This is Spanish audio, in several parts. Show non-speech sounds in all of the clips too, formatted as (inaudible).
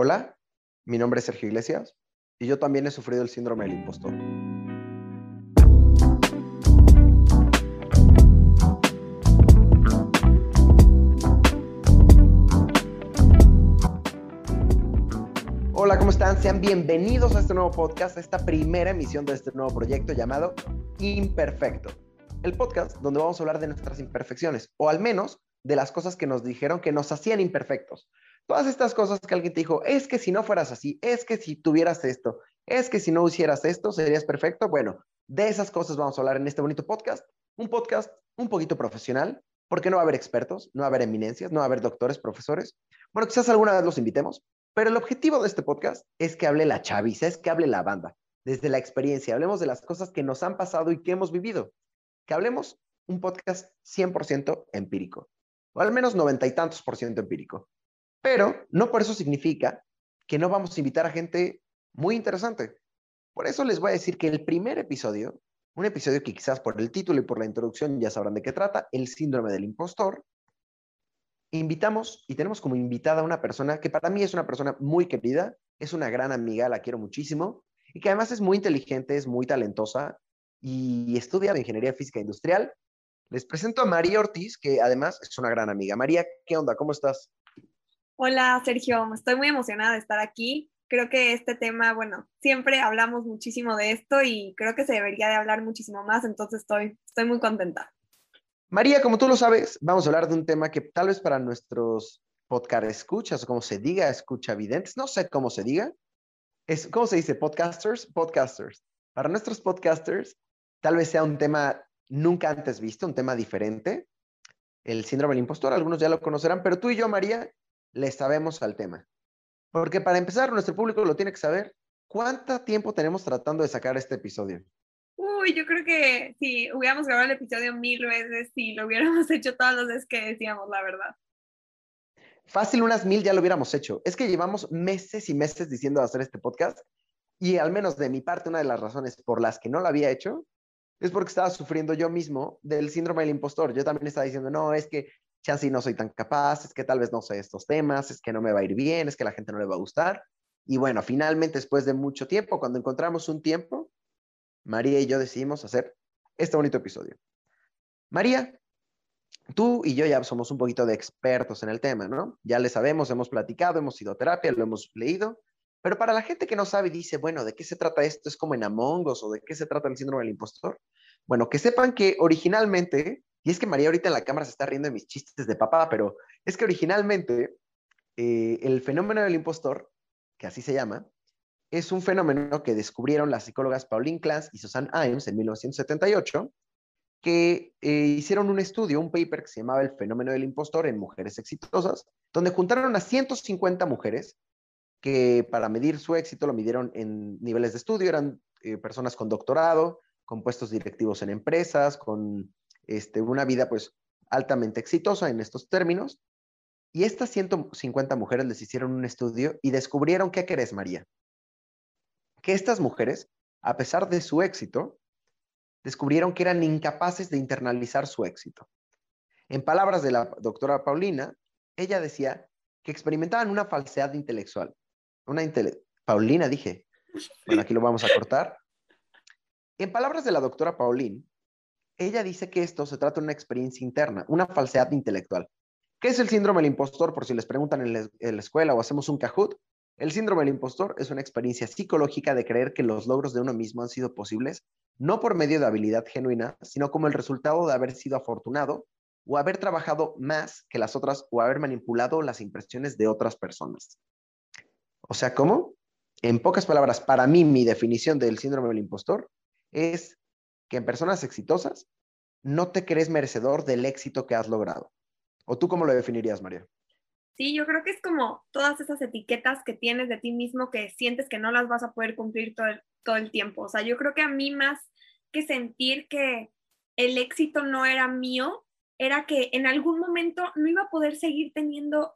Hola, mi nombre es Sergio Iglesias y yo también he sufrido el síndrome del impostor. Hola, ¿cómo están? Sean bienvenidos a este nuevo podcast, a esta primera emisión de este nuevo proyecto llamado Imperfecto. El podcast donde vamos a hablar de nuestras imperfecciones, o al menos de las cosas que nos dijeron que nos hacían imperfectos. Todas estas cosas que alguien te dijo, es que si no fueras así, es que si tuvieras esto, es que si no hicieras esto, serías perfecto. Bueno, de esas cosas vamos a hablar en este bonito podcast. Un podcast un poquito profesional, porque no va a haber expertos, no va a haber eminencias, no va a haber doctores, profesores. Bueno, quizás alguna vez los invitemos, pero el objetivo de este podcast es que hable la chaviza, es que hable la banda, desde la experiencia. Hablemos de las cosas que nos han pasado y que hemos vivido. Que hablemos un podcast 100% empírico, o al menos noventa y tantos por ciento empírico. Pero no por eso significa que no vamos a invitar a gente muy interesante. Por eso les voy a decir que el primer episodio, un episodio que quizás por el título y por la introducción ya sabrán de qué trata, el síndrome del impostor, invitamos y tenemos como invitada a una persona que para mí es una persona muy querida, es una gran amiga, la quiero muchísimo, y que además es muy inteligente, es muy talentosa y estudia ingeniería física industrial. Les presento a María Ortiz, que además es una gran amiga. María, ¿qué onda? ¿Cómo estás? Hola Sergio, estoy muy emocionada de estar aquí. Creo que este tema, bueno, siempre hablamos muchísimo de esto y creo que se debería de hablar muchísimo más, entonces estoy, estoy muy contenta. María, como tú lo sabes, vamos a hablar de un tema que tal vez para nuestros podcast escuchas o como se diga, escucha videntes, no sé cómo se diga, es, ¿cómo se dice? Podcasters, podcasters. Para nuestros podcasters, tal vez sea un tema nunca antes visto, un tema diferente, el síndrome del impostor, algunos ya lo conocerán, pero tú y yo, María, le sabemos al tema. Porque para empezar, nuestro público lo tiene que saber. ¿Cuánto tiempo tenemos tratando de sacar este episodio? Uy, yo creo que si hubiéramos grabado el episodio mil veces, si lo hubiéramos (laughs) hecho todas las veces que decíamos la verdad. Fácil, unas mil ya lo hubiéramos hecho. Es que llevamos meses y meses diciendo hacer este podcast y al menos de mi parte, una de las razones por las que no lo había hecho es porque estaba sufriendo yo mismo del síndrome del impostor. Yo también estaba diciendo, no, es que chance no soy tan capaz, es que tal vez no sé estos temas, es que no me va a ir bien, es que la gente no le va a gustar. Y bueno, finalmente, después de mucho tiempo, cuando encontramos un tiempo, María y yo decidimos hacer este bonito episodio. María, tú y yo ya somos un poquito de expertos en el tema, ¿no? Ya le sabemos, hemos platicado, hemos ido a terapia, lo hemos leído, pero para la gente que no sabe y dice, bueno, ¿de qué se trata esto? ¿Es como en Among Us o de qué se trata el síndrome del impostor? Bueno, que sepan que originalmente y es que María ahorita en la cámara se está riendo de mis chistes de papá, pero es que originalmente eh, el fenómeno del impostor, que así se llama, es un fenómeno que descubrieron las psicólogas Pauline Clance y Susan Imes en 1978, que eh, hicieron un estudio, un paper que se llamaba El fenómeno del impostor en mujeres exitosas, donde juntaron a 150 mujeres que para medir su éxito lo midieron en niveles de estudio, eran eh, personas con doctorado, con puestos directivos en empresas, con este, una vida pues altamente exitosa en estos términos. Y estas 150 mujeres les hicieron un estudio y descubrieron, ¿qué crees, María? Que estas mujeres, a pesar de su éxito, descubrieron que eran incapaces de internalizar su éxito. En palabras de la doctora Paulina, ella decía que experimentaban una falsedad intelectual. Una Paulina, dije. Bueno, aquí lo vamos a cortar. En palabras de la doctora Paulina, ella dice que esto se trata de una experiencia interna, una falsedad intelectual. ¿Qué es el síndrome del impostor? Por si les preguntan en la, escuela o hacemos un Kahoot. El síndrome del impostor es una experiencia psicológica de creer que los logros de uno mismo han sido posibles, no por medio de habilidad genuina, sino como el resultado de haber sido afortunado o haber trabajado más que las otras o haber manipulado las impresiones de otras personas. O sea, ¿cómo? En pocas palabras, para mí mi definición del síndrome del impostor es que en personas exitosas no te crees merecedor del éxito que has logrado. ¿O tú cómo lo definirías, María? Sí, yo creo que es como todas esas etiquetas que tienes de ti mismo que sientes que no las vas a poder cumplir todo el, tiempo. O sea, yo creo que a mí más que sentir que el éxito no era mío, era que en algún momento no iba a poder seguir teniendo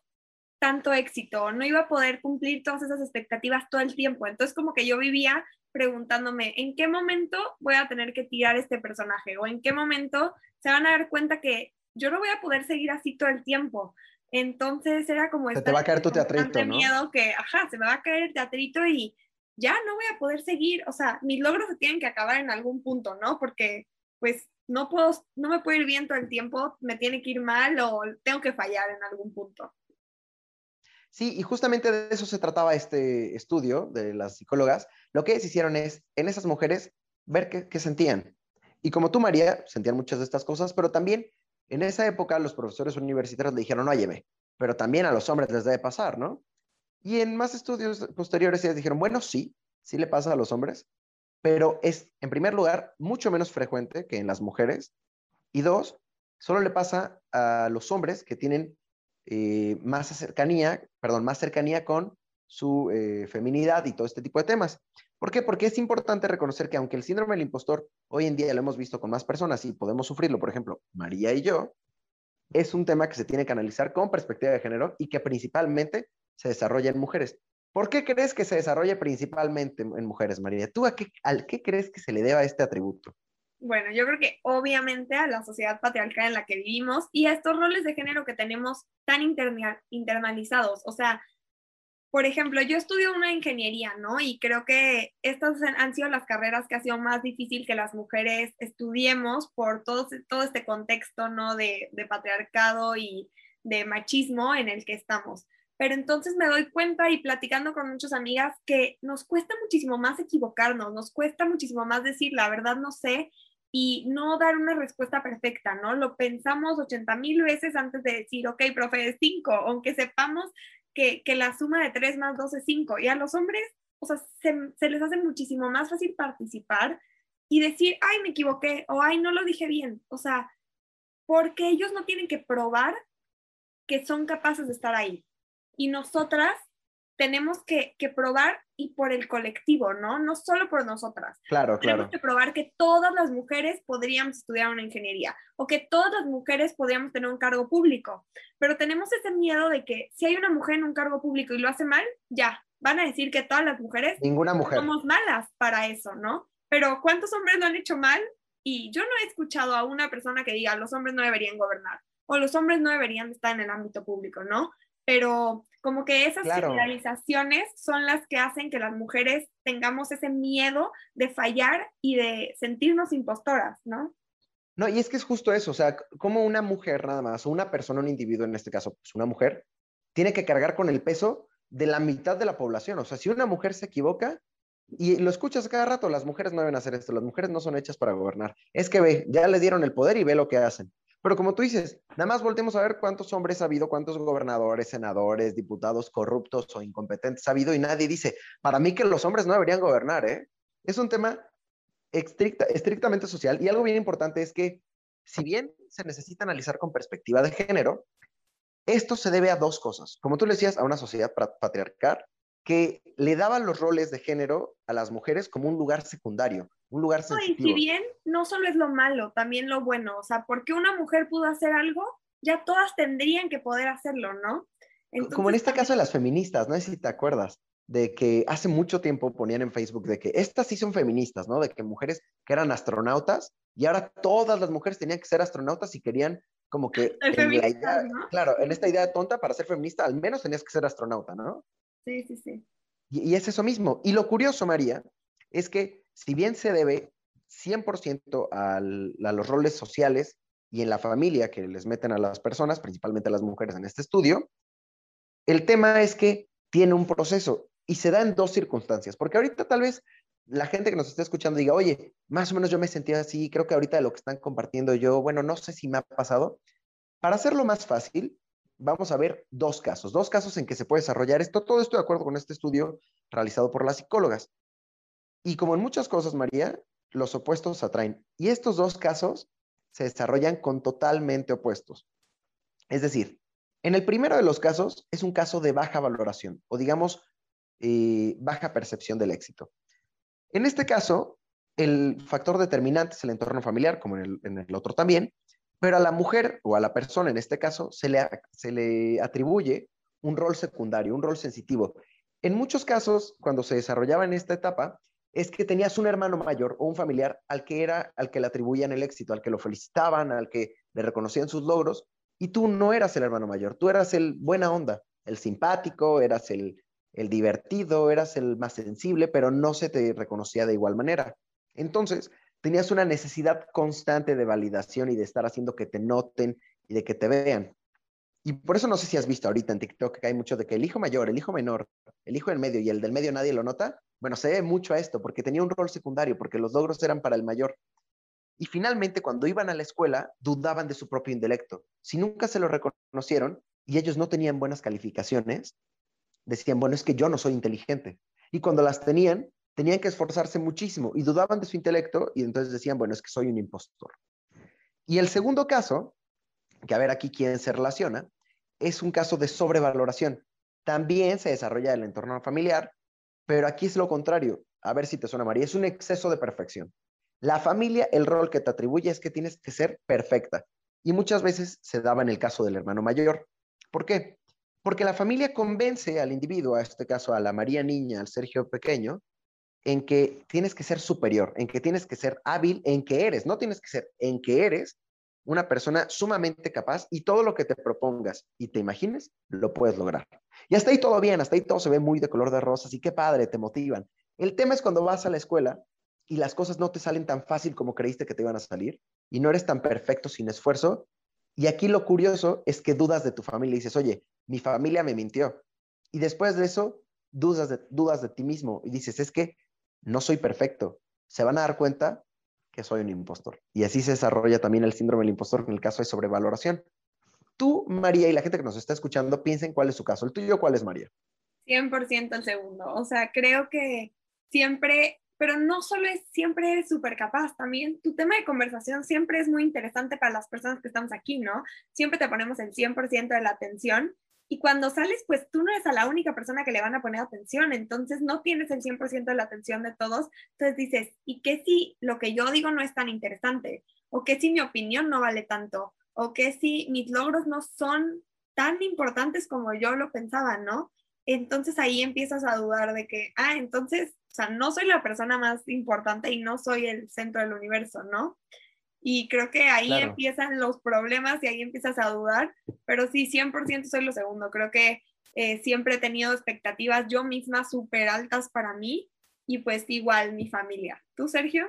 tanto éxito, no iba a poder cumplir todas esas expectativas todo el tiempo. Entonces como que yo vivía preguntándome en qué momento voy a tener que tirar este personaje o en qué momento se van a dar cuenta que yo no voy a poder seguir así todo el tiempo. Entonces era como... Se te va a caer tu teatrito, ¿no? miedo que, ajá, se me va a caer el teatrito y ya no voy a poder seguir. O sea, mis logros se tienen que acabar en algún punto, ¿no? Porque pues no puedo, no me puedo ir bien todo el tiempo, me tiene que ir mal o tengo que fallar en algún punto. Sí, y justamente de eso se trataba este estudio de las psicólogas. Lo que ellos hicieron es, en esas mujeres, ver qué, sentían. Y como tú, María, sentían muchas de estas cosas, pero también en esa época los profesores universitarios le dijeron, óyeme, pero también a los hombres les debe pasar, ¿no? Y en más estudios posteriores ellos dijeron, bueno, sí, sí le pasa a los hombres, pero es, en primer lugar, mucho menos frecuente que en las mujeres. Y dos, solo le pasa a los hombres que tienen eh, más cercanía, perdón, más cercanía con su eh, feminidad y todo este tipo de temas. ¿Por qué? Porque es importante reconocer que aunque el síndrome del impostor hoy en día lo hemos visto con más personas y podemos sufrirlo, por ejemplo, María y yo, es un tema que se tiene que analizar con perspectiva de género y que principalmente se desarrolla en mujeres. ¿Por qué crees que se desarrolla principalmente en mujeres, María? ¿Tú a qué, al qué crees que se le deba este atributo? Bueno, yo creo que obviamente a la sociedad patriarcal en la que vivimos y a estos roles de género que tenemos tan internalizados. O sea, por ejemplo, yo estudio una ingeniería, ¿no? Y creo que estas han sido las carreras que ha sido más difícil que las mujeres estudiemos por todo, todo este contexto, ¿no? De, de patriarcado y de machismo en el que estamos pero entonces me doy cuenta y platicando con muchas amigas que nos cuesta muchísimo más equivocarnos, nos cuesta muchísimo más decir la verdad no sé y no dar una respuesta perfecta, ¿no? Lo pensamos 80 mil veces antes de decir, ok, profe, es 5, aunque sepamos que, que, la suma de 3 más 2 es 5. Y a los hombres, o sea, se, se les hace muchísimo más fácil participar y decir, ay, me equivoqué o ay, no lo dije bien. O sea, porque ellos no tienen que probar que son capaces de estar ahí y nosotras tenemos que, probar y por el colectivo, ¿no? No solo por nosotras. Claro, claro. Tenemos que probar que todas las mujeres podríamos estudiar una ingeniería o que todas las mujeres podríamos tener un cargo público. Pero tenemos ese miedo de que si hay una mujer en un cargo público y lo hace mal, ya, van a decir que todas las mujeres Ninguna mujer. somos malas para eso, ¿no? Pero ¿cuántos hombres lo han hecho mal? Y yo no he escuchado a una persona que diga, los hombres no deberían gobernar o los hombres no deberían estar en el ámbito público, ¿no? Pero como que esas generalizaciones son las que hacen que las mujeres tengamos ese miedo de fallar y de sentirnos impostoras, ¿no? No, y es que es justo eso, o sea, como una mujer nada más, o una persona, un individuo en este caso, pues una mujer, tiene que cargar con el peso de la mitad de la población. O sea, si una mujer se equivoca, y lo escuchas cada rato, las mujeres no deben hacer esto, las mujeres no son hechas para gobernar. Es que ve, ya le dieron el poder y ve lo que hacen. Pero como tú dices, nada más voltemos a ver cuántos hombres ha habido, cuántos gobernadores, senadores, diputados corruptos o incompetentes ha habido y nadie dice, para mí que los hombres no deberían gobernar, ¿eh? Es un tema estrictamente social y algo bien importante es que si bien se necesita analizar con perspectiva de género, esto se debe a dos cosas. Como tú le decías, a una sociedad patriarcal que le daba los roles de género a las mujeres como un lugar secundario un lugar sensitivo. y si bien no solo es lo malo, también lo bueno, o sea, porque una mujer pudo hacer algo, ya todas tendrían que poder hacerlo, ¿no? Como en este caso de las feministas, no sé si te acuerdas, de que hace mucho tiempo ponían en Facebook de que estas sí son feministas, ¿no? De que mujeres que eran astronautas y ahora todas las mujeres tenían que ser astronautas y querían como que (laughs) en la idea, claro, en esta idea tonta para ser feminista al menos tenías que ser astronauta, ¿no? Sí, sí, sí. Y, es eso mismo. Y lo curioso, María, es que si bien se debe 100% a los roles sociales y en la familia que les meten a las personas, principalmente a las mujeres en este estudio, el tema es que tiene un proceso y se da en dos circunstancias, porque ahorita tal vez la gente que nos está escuchando diga, oye, más o menos yo me sentía así, creo que ahorita lo que están compartiendo yo, bueno, no sé si me ha pasado. Para hacerlo más fácil, vamos a ver dos casos, dos casos en que se puede desarrollar esto, todo esto de acuerdo con este estudio realizado por las psicólogas. Y como en muchas cosas, María, los opuestos atraen. Y estos dos casos se desarrollan con totalmente opuestos. Es decir, en el primero de los casos es un caso de baja valoración o digamos eh, baja percepción del éxito. En este caso, el factor determinante es el entorno familiar, como en el, en el otro también, pero a la mujer o a la persona en este caso se le, se le atribuye un rol secundario, un rol sensitivo. En muchos casos, cuando se desarrollaba en esta etapa, es que tenías un hermano mayor o un familiar al que era al que le atribuían el éxito, al que lo felicitaban, al que le reconocían sus logros, Y tú no eras el hermano mayor, tú eras el buena onda, el simpático, eras el, el divertido, eras el más sensible, pero no se te reconocía de igual manera. Entonces, tenías una necesidad constante de validación y de estar haciendo que te noten y de que te vean. Y por eso no sé si has visto ahorita en TikTok que hay mucho de que el hijo mayor, el hijo menor, el hijo del medio y el del medio nadie lo nota. Bueno, se ve mucho a esto porque tenía un rol secundario, porque los logros eran para el mayor. Y finalmente, cuando iban a la escuela, dudaban de su propio intelecto. Si nunca se lo reconocieron y ellos no tenían buenas calificaciones, decían, bueno, es que yo no soy inteligente. Y cuando las tenían, tenían que esforzarse muchísimo y dudaban de su intelecto y entonces decían, bueno, es que soy un impostor. Y el segundo caso que a ver aquí quién se relaciona, es un caso de sobrevaloración. También se desarrolla el entorno familiar, pero aquí es lo contrario. A ver si te suena, María. Es un exceso de perfección. La familia, el rol que te atribuye es que tienes que ser perfecta. Y muchas veces se daba en el caso del hermano mayor. ¿Por qué? Porque la familia convence al individuo, a este caso a la María niña, al Sergio pequeño, en que tienes que ser superior, en que tienes que ser hábil, en que eres, no tienes que ser, en que eres una persona sumamente capaz y todo lo que te propongas y te imagines, lo puedes lograr. Y hasta ahí todo bien, hasta ahí todo se ve muy de color de rosas y qué padre, te motivan. El tema es cuando vas a la escuela y las cosas no te salen tan fácil como creíste que te iban a salir y no eres tan perfecto sin esfuerzo. Y aquí lo curioso es que dudas de tu familia y dices, oye, mi familia me mintió. Y después de eso, dudas de, dudas de ti mismo y dices, es que no soy perfecto. Se van a dar cuenta que soy un impostor. Y así se desarrolla también el síndrome del impostor en el caso de sobrevaloración. Tú, María, y la gente que nos está escuchando, piensen cuál es su caso. ¿El tuyo cuál es, María? 100% el segundo. O sea, creo que siempre, pero no solo es siempre súper capaz, también tu tema de conversación siempre es muy interesante para las personas que estamos aquí, ¿no? Siempre te ponemos el 100% de la atención y cuando sales, pues tú no eres a la única persona que le van a poner atención, entonces no tienes el 100% de la atención de todos. Entonces dices, ¿y qué si lo que yo digo no es tan interesante? ¿O qué si mi opinión no vale tanto? ¿O qué si mis logros no son tan importantes como yo lo pensaba, ¿no? Entonces ahí empiezas a dudar de que, ah, entonces, o sea, no soy la persona más importante y no soy el centro del universo, ¿no? Y creo que ahí empiezan los problemas y ahí empiezas a dudar, pero sí, 100% soy lo segundo. Creo que eh, siempre he tenido expectativas yo misma súper altas para mí y pues igual mi familia. ¿Tú, Sergio?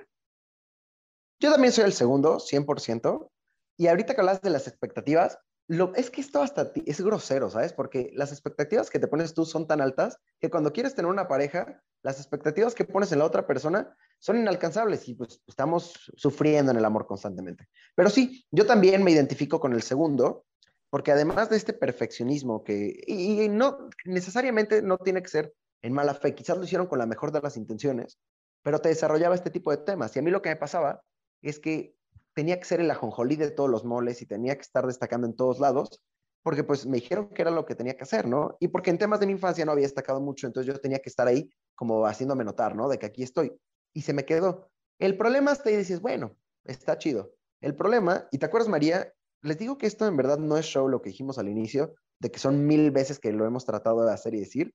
Yo también soy el segundo, 100%. Y ahorita que hablas de las expectativas, lo, es que esto hasta es grosero, ¿sabes? Porque las expectativas que te pones tú son tan altas que cuando quieres tener una pareja, las expectativas que pones en la otra persona son inalcanzables y pues estamos sufriendo en el amor constantemente. Pero sí, yo también me identifico con el segundo, porque además de este perfeccionismo que, y, no necesariamente no tiene que ser en mala fe, quizás lo hicieron con la mejor de las intenciones, pero te desarrollaba este tipo de temas. Y a mí lo que me pasaba es que tenía que ser el ajonjolí de todos los moles y tenía que estar destacando en todos lados, porque pues me dijeron que era lo que tenía que hacer, ¿no? Y porque en temas de mi infancia no había destacado mucho, entonces yo tenía que estar ahí como haciéndome notar, ¿no? De que aquí estoy y se me quedó. El problema está ahí dices, bueno, está chido. El problema, y te acuerdas, María, les digo que esto en verdad no es show lo que dijimos al inicio, de que son mil veces que lo hemos tratado de hacer y decir.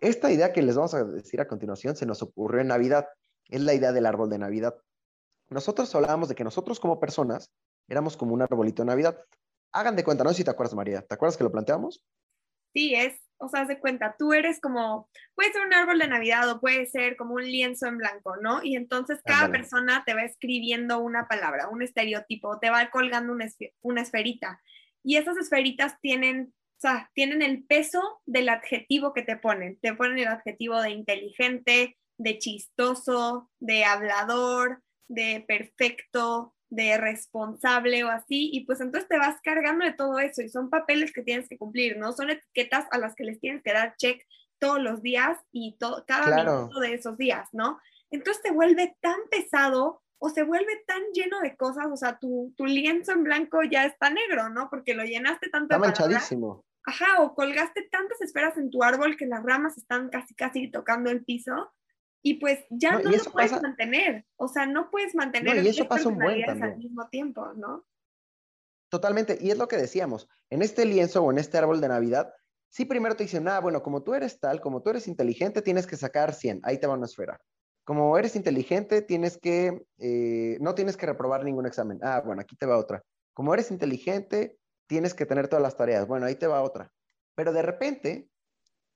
Esta idea que les vamos a decir a continuación se nos ocurrió en Navidad. Es la idea del árbol de Navidad. Nosotros hablábamos de que nosotros como personas éramos como un arbolito de Navidad. Hagan de cuenta, no sé si te acuerdas, María. ¿Te acuerdas que lo planteamos? Sí, es o sea, haz de cuenta, tú eres como, puede ser un árbol de Navidad o puede ser como un lienzo en blanco, ¿no? Y entonces cada persona te va escribiendo una palabra, un estereotipo, te va colgando una, una esferita. Y esas esferitas tienen, o sea, tienen el peso del adjetivo que te ponen. Te ponen el adjetivo de inteligente, de chistoso, de hablador, de perfecto, de responsable o así, y pues entonces te vas cargando de todo eso y son papeles que tienes que cumplir, ¿no? Son etiquetas a las que les tienes que dar check todos los días y todo, cada minuto de esos días, ¿no? Entonces te vuelve tan pesado o se vuelve tan lleno de cosas, o sea, tu, tu lienzo en blanco ya está negro, ¿no? Porque lo llenaste tanto. Está manchadísimo. Ajá, o colgaste tantas esferas en tu árbol que las ramas están casi, casi tocando el piso y pues ya no, lo puedes mantener. O sea, no puedes mantener no, y eso pasa un buen al mismo tiempo, ¿no? Totalmente. Y es lo que decíamos. En este lienzo o en este árbol de Navidad, sí primero te dicen, ah, bueno, como tú eres tal, como tú eres inteligente, tienes que sacar 100. Ahí te va una esfera. Como eres inteligente, tienes que, eh, no tienes que reprobar ningún examen. Ah, bueno, aquí te va otra. Como eres inteligente, tienes que tener todas las tareas. Bueno, ahí te va otra. Pero de repente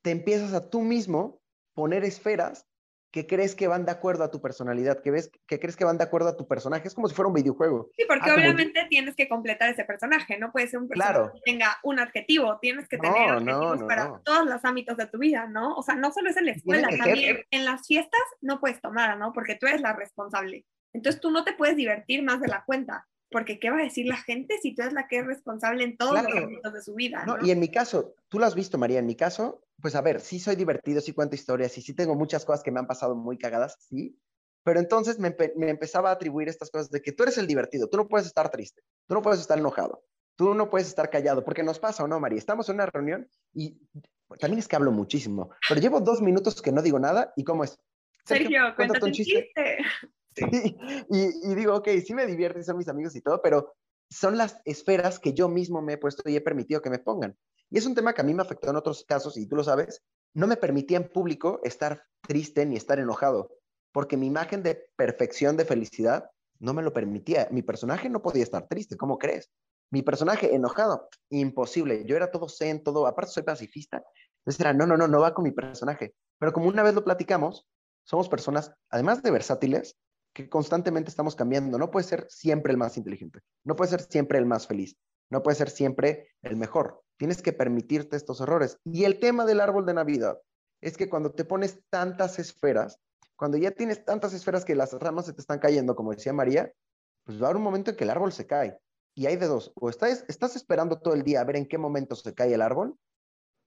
te empiezas a tú mismo poner esferas que crees que van de acuerdo a tu personalidad, que ves que crees que van de acuerdo a tu personaje, es como si fuera un videojuego. Sí, porque ah, obviamente tienes que completar ese personaje, no puede ser un personaje que tenga un adjetivo, tienes que tener adjetivos para todos los ámbitos de tu vida, ¿no? O sea, no solo es en la escuela, también en las fiestas no puedes tomar, ¿no? Porque tú eres la responsable. Entonces tú no te puedes divertir más de la cuenta porque ¿qué va a decir la gente si tú eres la que es responsable en todos los ámbitos de su vida? ¿no? Y en mi caso, tú lo has visto, María, en mi caso, pues a ver, sí soy divertido, sí cuento historias y sí tengo muchas cosas que me han pasado muy cagadas, sí, pero entonces me, me, empezaba a atribuir estas cosas de que tú eres el divertido, tú no puedes estar triste, tú no puedes estar enojado, tú no puedes estar callado, porque nos pasa o no, María, estamos en una reunión y también es que hablo muchísimo, pero llevo dos minutos que no digo nada y ¿cómo es? Sergio, cuéntate un chiste. Y, digo, ok, sí me divierte, son mis amigos y todo, pero son las esferas que yo mismo me he puesto y he permitido que me pongan. Y es un tema que a mí me afectó en otros casos, y tú lo sabes, no me permitía en público estar triste ni estar enojado, porque mi imagen de perfección, de felicidad, no me lo permitía. Mi personaje no podía estar triste, ¿cómo crees? Mi personaje enojado, imposible. Yo era todo zen, todo, aparte soy pacifista. Entonces era, no, no, no, no va con mi personaje. Pero como una vez lo platicamos, somos personas, además de versátiles, que constantemente estamos cambiando. No puede ser siempre el más inteligente, no puede ser siempre el más feliz, no puede ser siempre el mejor. Tienes que permitirte estos errores. Y el tema del árbol de Navidad es que cuando te pones tantas esferas, cuando ya tienes tantas esferas que las ramas se te están cayendo, como decía María, pues va a haber un momento en que el árbol se cae. Y hay de dos, o estás, estás esperando todo el día a ver en qué momento se cae el árbol,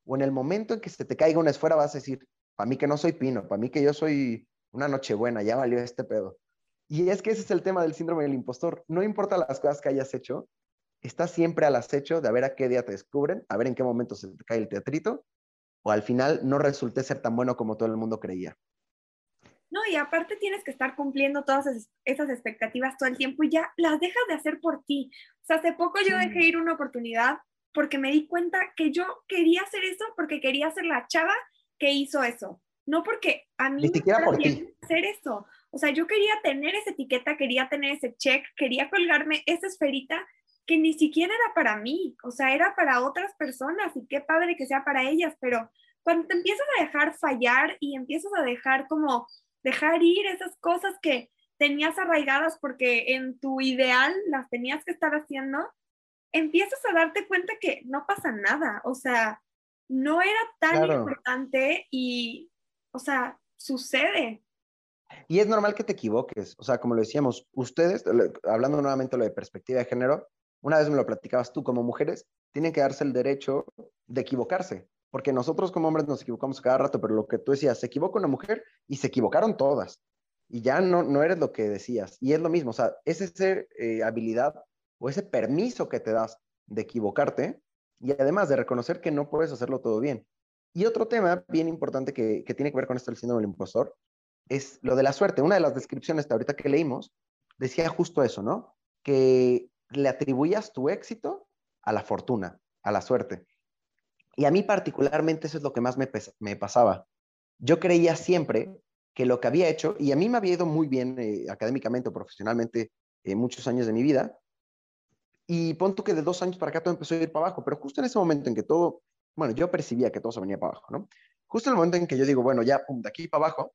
o en el momento en que se te caiga una esfera vas a decir, para mí que no soy pino, para mí que yo soy una nochebuena, ya valió este pedo. Y es que ese es el tema del síndrome del impostor. No importa las cosas que hayas hecho, estás siempre al acecho de a ver a qué día te descubren, a ver en qué momento se te cae el teatrito, o al final no resulte ser tan bueno como todo el mundo creía. No, y aparte tienes que estar cumpliendo todas esas expectativas todo el tiempo y ya las dejas de hacer por ti. O sea, hace poco yo dejé ir una oportunidad porque me di cuenta que yo quería hacer eso porque quería ser la chava que hizo eso. No porque a mí Ni me por ti. hacer eso. O sea, yo quería tener esa etiqueta, quería tener ese check, quería colgarme esa esferita que ni siquiera era para mí, o sea, era para otras personas y qué padre que sea para ellas, pero cuando te empiezas a dejar fallar y empiezas a dejar como dejar ir esas cosas que tenías arraigadas porque en tu ideal las tenías que estar haciendo, empiezas a darte cuenta que no pasa nada, o sea, no era tan importante y, o sea, sucede. Y es normal que te equivoques, o sea, como lo decíamos, ustedes, hablando nuevamente de lo de perspectiva de género, una vez me lo platicabas tú, como mujeres, tienen que darse el derecho de equivocarse, porque nosotros como hombres nos equivocamos cada rato, pero lo que tú decías, se equivocó una mujer y se equivocaron todas, y ya no, no eres lo que decías, y es lo mismo, o sea, es esa eh, habilidad o ese permiso que te das de equivocarte, y además de reconocer que no puedes hacerlo todo bien. Y otro tema bien importante que, que tiene que ver con esto del síndrome del impostor es lo de la suerte. Una de las descripciones de ahorita que leímos decía justo eso, ¿no? Que le atribuías tu éxito a la fortuna, a la suerte. Y a mí particularmente eso es lo que más me, me pasaba. Yo creía siempre que lo que había hecho, y a mí me había ido muy bien eh, académicamente o profesionalmente en muchos años de mi vida, y punto que de dos años para acá todo empezó a ir para abajo, pero justo en ese momento en que todo, bueno, yo percibía que todo se venía para abajo, ¿no? Justo en el momento en que yo digo, bueno, ya, pum, de aquí para abajo,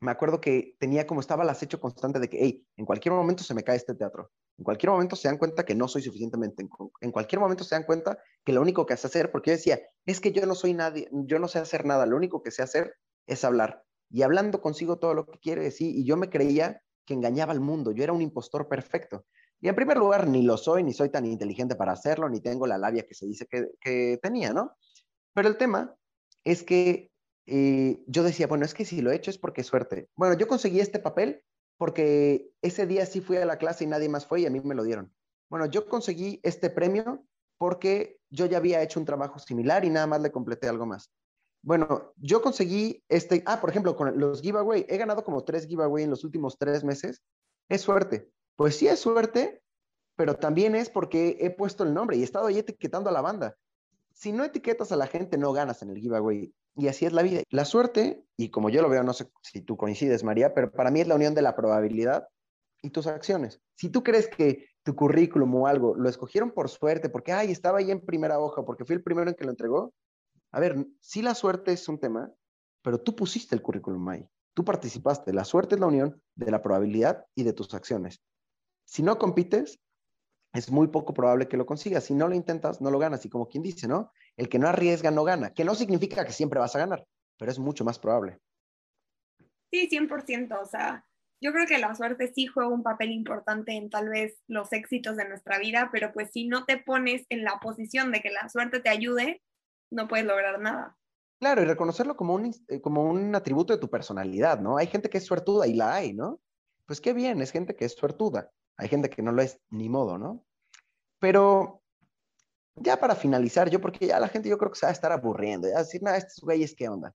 me acuerdo que tenía como estaba el acecho constante de que, hey, en cualquier momento se me cae este teatro. En cualquier momento se dan cuenta que no soy suficientemente. En, cualquier momento se dan cuenta que lo único que hace hacer, porque yo decía, es que yo no soy nadie, yo no sé hacer nada, lo único que sé hacer es hablar. Y hablando consigo todo lo que quiere decir, y yo me creía que engañaba al mundo, yo era un impostor perfecto. Y en primer lugar, ni lo soy, ni soy tan inteligente para hacerlo, ni tengo la labia que se dice que, tenía, ¿no? Pero el tema es que y yo decía, bueno, es que si lo he hecho es porque suerte. Bueno, yo conseguí este papel porque ese día sí fui a la clase y nadie más fue y a mí me lo dieron. Bueno, yo conseguí este premio porque yo ya había hecho un trabajo similar y nada más le completé algo más. Bueno, yo conseguí este, ah, por ejemplo, con los giveaway, he ganado como tres giveaway en los últimos tres meses. Es suerte. Pues sí es suerte, pero también es porque he puesto el nombre y he estado ahí etiquetando a la banda. Si no etiquetas a la gente, no ganas en el giveaway. Y así es la vida. La suerte, y como yo lo veo, no sé si tú coincides, María, pero para mí es la unión de la probabilidad y tus acciones. Si tú crees que tu currículum o algo, lo escogieron por suerte, porque, ay, estaba ahí en primera hoja, porque fui el primero en que lo entregó. A ver, sí la suerte es un tema, pero tú pusiste el currículum ahí. Tú participaste. La suerte es la unión de la probabilidad y de tus acciones. Si no compites, es muy poco probable que lo consigas. Si no lo intentas, no lo ganas. Y como quien dice, ¿no? El que no arriesga no gana, que no significa que siempre vas a ganar, pero es mucho más probable. Sí, 100%. O sea, yo creo que la suerte sí juega un papel importante en tal vez los éxitos de nuestra vida, pero pues si no te pones en la posición de que la suerte te ayude, no puedes lograr nada. Claro, y reconocerlo como un, eh, como un atributo de tu personalidad, ¿no? Hay gente que es suertuda y la hay, ¿no? Pues qué bien, es gente que es suertuda. Hay gente que no lo es, ni modo, ¿no? Pero ya para finalizar, yo, porque ya la gente yo creo que se va a estar aburriendo, ya decir, nada, estos güeyes, ¿qué onda?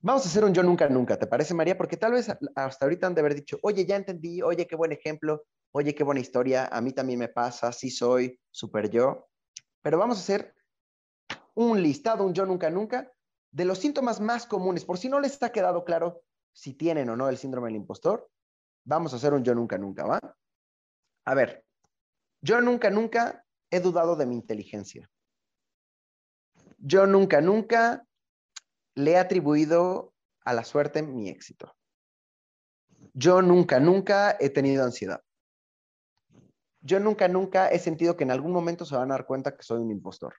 Vamos a hacer un yo nunca nunca, ¿te parece, María? Porque tal vez hasta ahorita han de haber dicho, oye, ya entendí, oye, qué buen ejemplo, oye, qué buena historia, a mí también me pasa, sí soy, super yo. Pero vamos a hacer un listado, un yo nunca nunca, de los síntomas más comunes, por si no les ha quedado claro si tienen o no el síndrome del impostor, vamos a hacer un yo nunca nunca, ¿va? A ver, yo nunca nunca he dudado de mi inteligencia. Yo nunca nunca le he atribuido a la suerte mi éxito. Yo nunca nunca he tenido ansiedad. Yo nunca nunca he sentido que en algún momento se van a dar cuenta que soy un impostor.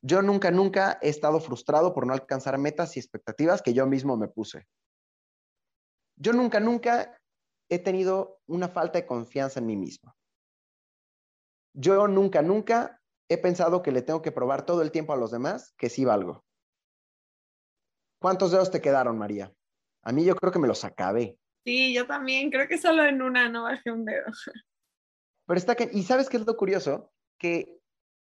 Yo nunca, nunca he estado frustrado por no alcanzar metas y expectativas que yo mismo me puse. Yo nunca, nunca he tenido una falta de confianza en mí mismo. Yo nunca, nunca he pensado que le tengo que probar todo el tiempo a los demás que sí valgo. ¿Cuántos dedos te quedaron, María? A mí yo creo que me los acabé. Sí, yo también. Creo que solo en una no bajé un dedo. (laughs) Pero está que, y sabes qué es lo curioso? Que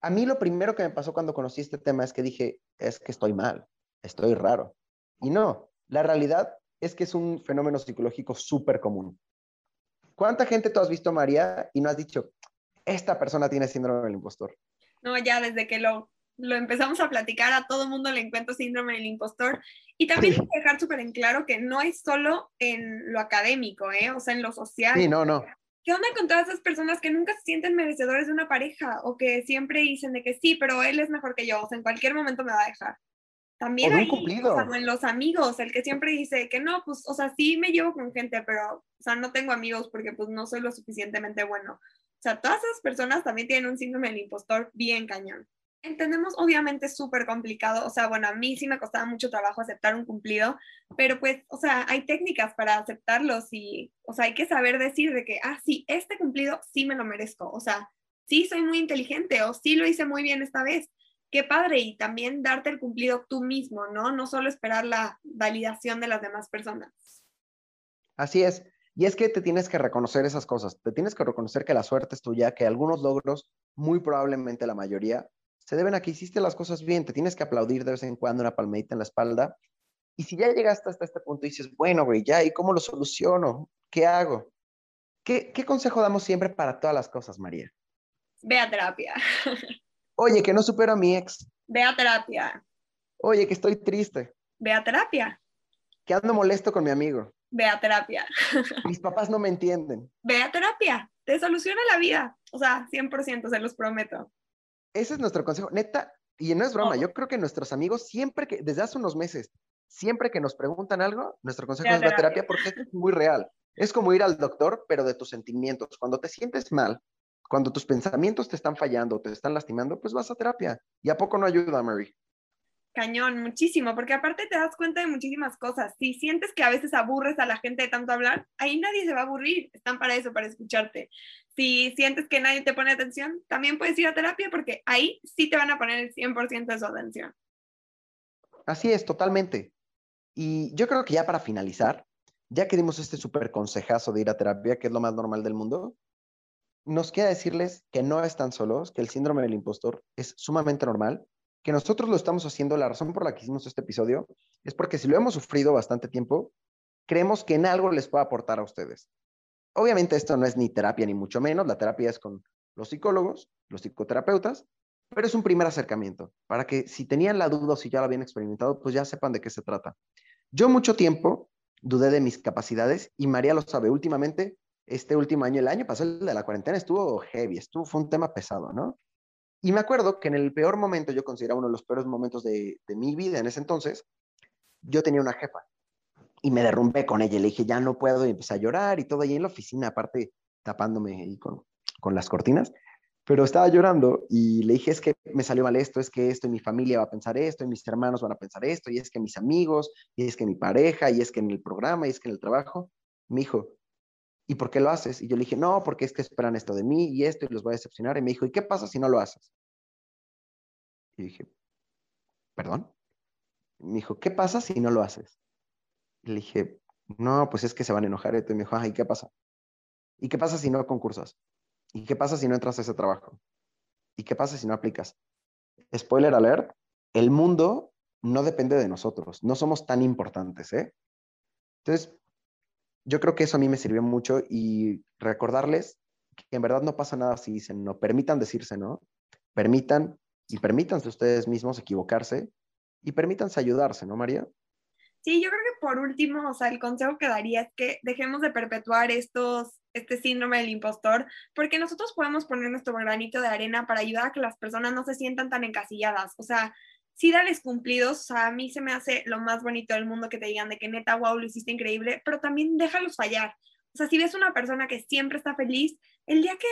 a mí lo primero que me pasó cuando conocí este tema es que dije, es que estoy mal, estoy raro. Y no, la realidad es que es un fenómeno psicológico súper común. ¿Cuánta gente tú has visto, María, y no has dicho, esta persona tiene síndrome del impostor? No, ya desde que lo, lo empezamos a platicar, a todo mundo le encuentro síndrome del impostor. Y también hay que dejar súper en claro que no es solo en lo académico, ¿eh? o sea, en lo social. Sí, no, no. ¿Qué onda con todas esas personas que nunca se sienten merecedores de una pareja o que siempre dicen de que sí, pero él es mejor que yo, o sea, en cualquier momento me va a dejar? También hay, o sea, en los amigos, el que siempre dice que no, pues, o sea, sí me llevo con gente, pero, o sea, no tengo amigos porque pues no soy lo suficientemente bueno. O sea, todas esas personas también tienen un síndrome del impostor bien cañón entendemos obviamente súper complicado, o sea, bueno, a mí sí me costaba mucho trabajo aceptar un cumplido, pero pues, o sea, hay técnicas para aceptarlos y, o sea, hay que saber decir de que, ah, sí, este cumplido sí me lo merezco, o sea, sí soy muy inteligente o sí lo hice muy bien esta vez. Qué padre y también darte el cumplido tú mismo, ¿no? No solo esperar la validación de las demás personas. Así es. Y es que te tienes que reconocer esas cosas. Te tienes que reconocer que la suerte es tuya, que algunos logros, muy probablemente la mayoría, se deben a que hiciste las cosas bien, te tienes que aplaudir de vez en cuando una palmadita en la espalda. Y si ya llegaste hasta este punto y dices, bueno, güey, ya, ¿y cómo lo soluciono? ¿Qué hago? ¿Qué, ¿Qué consejo damos siempre para todas las cosas, María? Ve a terapia. (laughs) Oye, que no supero a mi ex. Ve a terapia. Oye, que estoy triste. Ve a terapia. Que ando molesto con mi amigo. Ve a terapia. (laughs) Mis papás no me entienden. Ve a terapia. Te soluciona la vida. O sea, 100% se los prometo ese es nuestro consejo. Neta, y no es broma, yo creo que nuestros amigos siempre que, desde hace unos meses, siempre que nos preguntan algo, nuestro consejo es la terapia porque es muy real. Es como ir al doctor, pero de tus sentimientos. Cuando te sientes mal, cuando tus pensamientos te están fallando, te están lastimando, pues vas a terapia. ¿Y a poco no ayuda, Mary? Cañón, muchísimo, porque aparte te das cuenta de muchísimas cosas. Si sientes que a veces aburres a la gente de tanto hablar, ahí nadie se va a aburrir, están para eso, para escucharte. Si sientes que nadie te pone atención, también puedes ir a terapia porque ahí sí te van a poner el 100% de su atención. Así es, totalmente. Y yo creo que ya para finalizar, ya que dimos este súper consejazo de ir a terapia, que es lo más normal del mundo, nos queda decirles que no están solos, que el síndrome del impostor es sumamente normal que nosotros lo estamos haciendo, la razón por la que hicimos este episodio es porque si lo hemos sufrido bastante tiempo, creemos que en algo les puede aportar a ustedes. Obviamente esto no es ni terapia ni mucho menos, la terapia es con los psicólogos, los psicoterapeutas, pero es un primer acercamiento para que si tenían la duda o si ya lo habían experimentado, pues ya sepan de qué se trata. Yo mucho tiempo dudé de mis capacidades y María lo sabe, últimamente este último año, el año pasado, de la cuarentena, estuvo heavy, estuvo, fue un tema pesado, ¿no? Y me acuerdo que en el peor momento, yo consideraba uno de los peores momentos de, de mi vida en ese entonces, yo tenía una jefa y me derrumbé con ella. Le dije, ya no puedo, y empecé a llorar y todo ahí en la oficina, aparte tapándome ahí con, con las cortinas. Pero estaba llorando y le dije, es que me salió mal esto, es que esto, y mi familia va a pensar esto, y mis hermanos van a pensar esto, y es que mis amigos, y es que mi pareja, y es que en el programa, y es que en el trabajo. Me dijo, ¿y por qué lo haces? Y yo le dije, no, porque es que esperan esto de mí y esto, y los voy a decepcionar. Y me dijo, ¿y qué pasa si no lo haces? Y dije, ¿perdón? Me dijo, ¿qué pasa si no lo haces? Le dije, no, pues es que se van a enojar. Y me dijo, ¿y qué pasa? ¿Y qué pasa si no concursas? ¿Y qué pasa si no entras a ese trabajo? ¿Y qué pasa si no aplicas? Spoiler alert, el mundo no depende de nosotros, no somos tan importantes, ¿eh? Entonces, yo creo que eso a mí me sirvió mucho y recordarles que en verdad no pasa nada si dicen no, permitan decirse no, permitan y permítanse ustedes mismos equivocarse y permítanse ayudarse, ¿no, María? Sí, yo creo que por último, o sea, el consejo que daría es que dejemos de perpetuar estos, este síndrome del impostor, porque nosotros podemos poner nuestro granito de arena para ayudar a que las personas no se sientan tan encasilladas. O sea, sí dales cumplidos, o sea, a mí se me hace lo más bonito del mundo que te digan de que neta, wow, lo hiciste increíble, pero también déjalos fallar. O sea, si ves una persona que siempre está feliz, el día que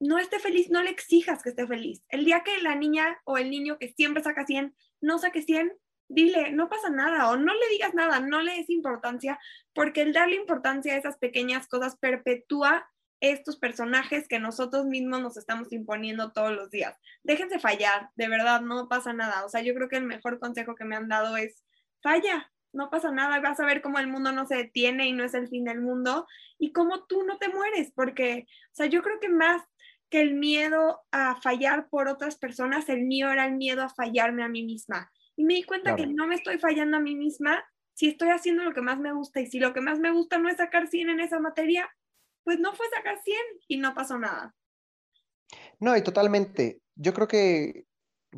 no esté feliz, no le exijas que esté feliz. El día que la niña o el niño que siempre saca 100, no saque 100, dile, no pasa nada o no le digas nada, no le des importancia, porque el darle importancia a esas pequeñas cosas perpetúa estos personajes que nosotros mismos nos estamos imponiendo todos los días. Déjense fallar, de verdad, no pasa nada. O sea, yo creo que el mejor consejo que me han dado es, falla, no pasa nada, vas a ver cómo el mundo no se detiene y no es el fin del mundo y cómo tú no te mueres, porque, o sea, yo creo que más que el miedo a fallar por otras personas, el mío era el miedo a fallarme a mí misma. Y me di cuenta que no me estoy fallando a mí misma si estoy haciendo lo que más me gusta. Y si lo que más me gusta no es sacar 100 en esa materia, pues no fue sacar 100 y no pasó nada. No, y totalmente. Yo creo que,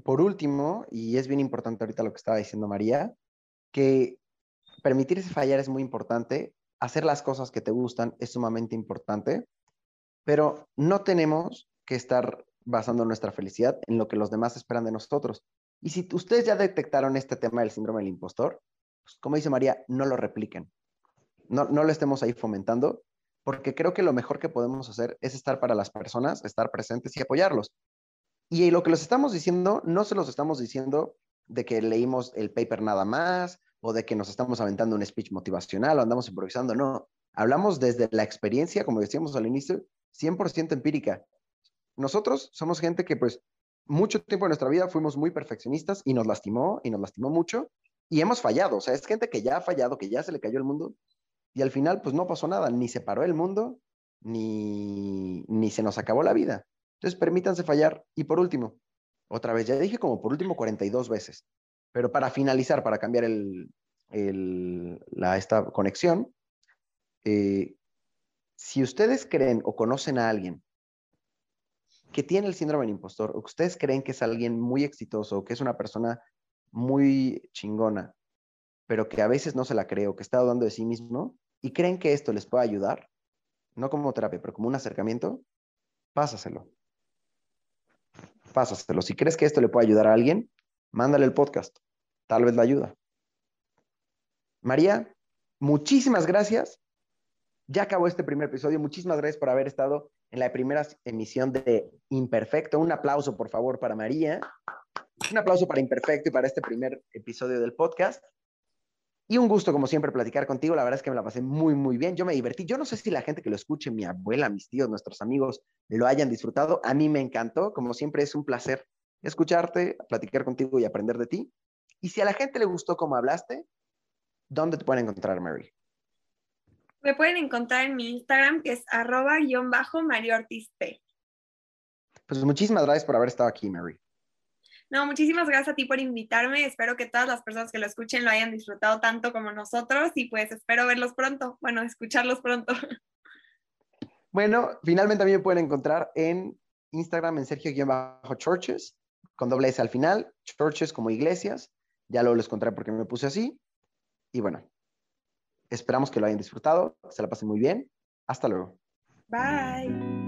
por último, y es bien importante ahorita lo que estaba diciendo María, que permitirse fallar es muy importante, hacer las cosas que te gustan es sumamente importante, pero no tenemos que estar basando nuestra felicidad en lo que los demás esperan de nosotros. Y si ustedes ya detectaron este tema del síndrome del impostor, pues, como dice María, no lo repliquen. No, no lo estemos ahí fomentando, porque creo que lo mejor que podemos hacer es estar para las personas, estar presentes y apoyarlos. Y lo que les estamos diciendo, no se los estamos diciendo de que leímos el paper nada más o de que nos estamos aventando un speech motivacional o andamos improvisando, no. Hablamos desde la experiencia, como decíamos al inicio, 100% empírica. Nosotros somos gente que pues mucho tiempo en nuestra vida fuimos muy perfeccionistas y nos lastimó y nos lastimó mucho y hemos fallado. O sea, es gente que ya ha fallado, que ya se le cayó el mundo y al final pues no pasó nada, ni se paró el mundo, ni, ni se nos acabó la vida. Entonces permítanse fallar. Y por último, otra vez, ya dije como por último 42 veces, pero para finalizar, para cambiar el, el, la, esta conexión, eh, si ustedes creen o conocen a alguien que tiene el síndrome del impostor, o que ustedes creen que es alguien muy exitoso, o que es una persona muy chingona, pero que a veces no se la cree o que está dudando de sí mismo, y creen que esto les puede ayudar, no como terapia, pero como un acercamiento, pásaselo. Pásaselo. Si crees que esto le puede ayudar a alguien, mándale el podcast. Tal vez la ayuda. María, muchísimas gracias. Ya acabó este primer episodio. Muchísimas gracias por haber estado en la primera emisión de Imperfecto. Un aplauso, por favor, para María. Un aplauso para Imperfecto y para este primer episodio del podcast. Y un gusto, como siempre, platicar contigo. La verdad es que me la pasé muy, muy bien. Yo me divertí. Yo no sé si la gente que lo escuche, mi abuela, mis tíos, nuestros amigos, lo hayan disfrutado. A mí me encantó. Como siempre, es un placer escucharte, platicar contigo y aprender de ti. Y si a la gente le gustó cómo hablaste, ¿dónde te pueden encontrar, Mary? Me pueden encontrar en mi Instagram, que es arroba guion bajo Mario Ortiz P. Pues muchísimas gracias por haber estado aquí, Mary. No, muchísimas gracias a ti por invitarme. Espero que todas las personas que lo escuchen lo hayan disfrutado tanto como nosotros y pues espero verlos pronto. Bueno, escucharlos pronto. (laughs) Bueno, finalmente también me pueden encontrar en Instagram en Sergio-Churches, con doble S al final, Churches como iglesias. Ya luego les contaré por qué me puse así. Y bueno, Esperamos que lo hayan disfrutado, que se la pasen muy bien. Hasta luego. Bye.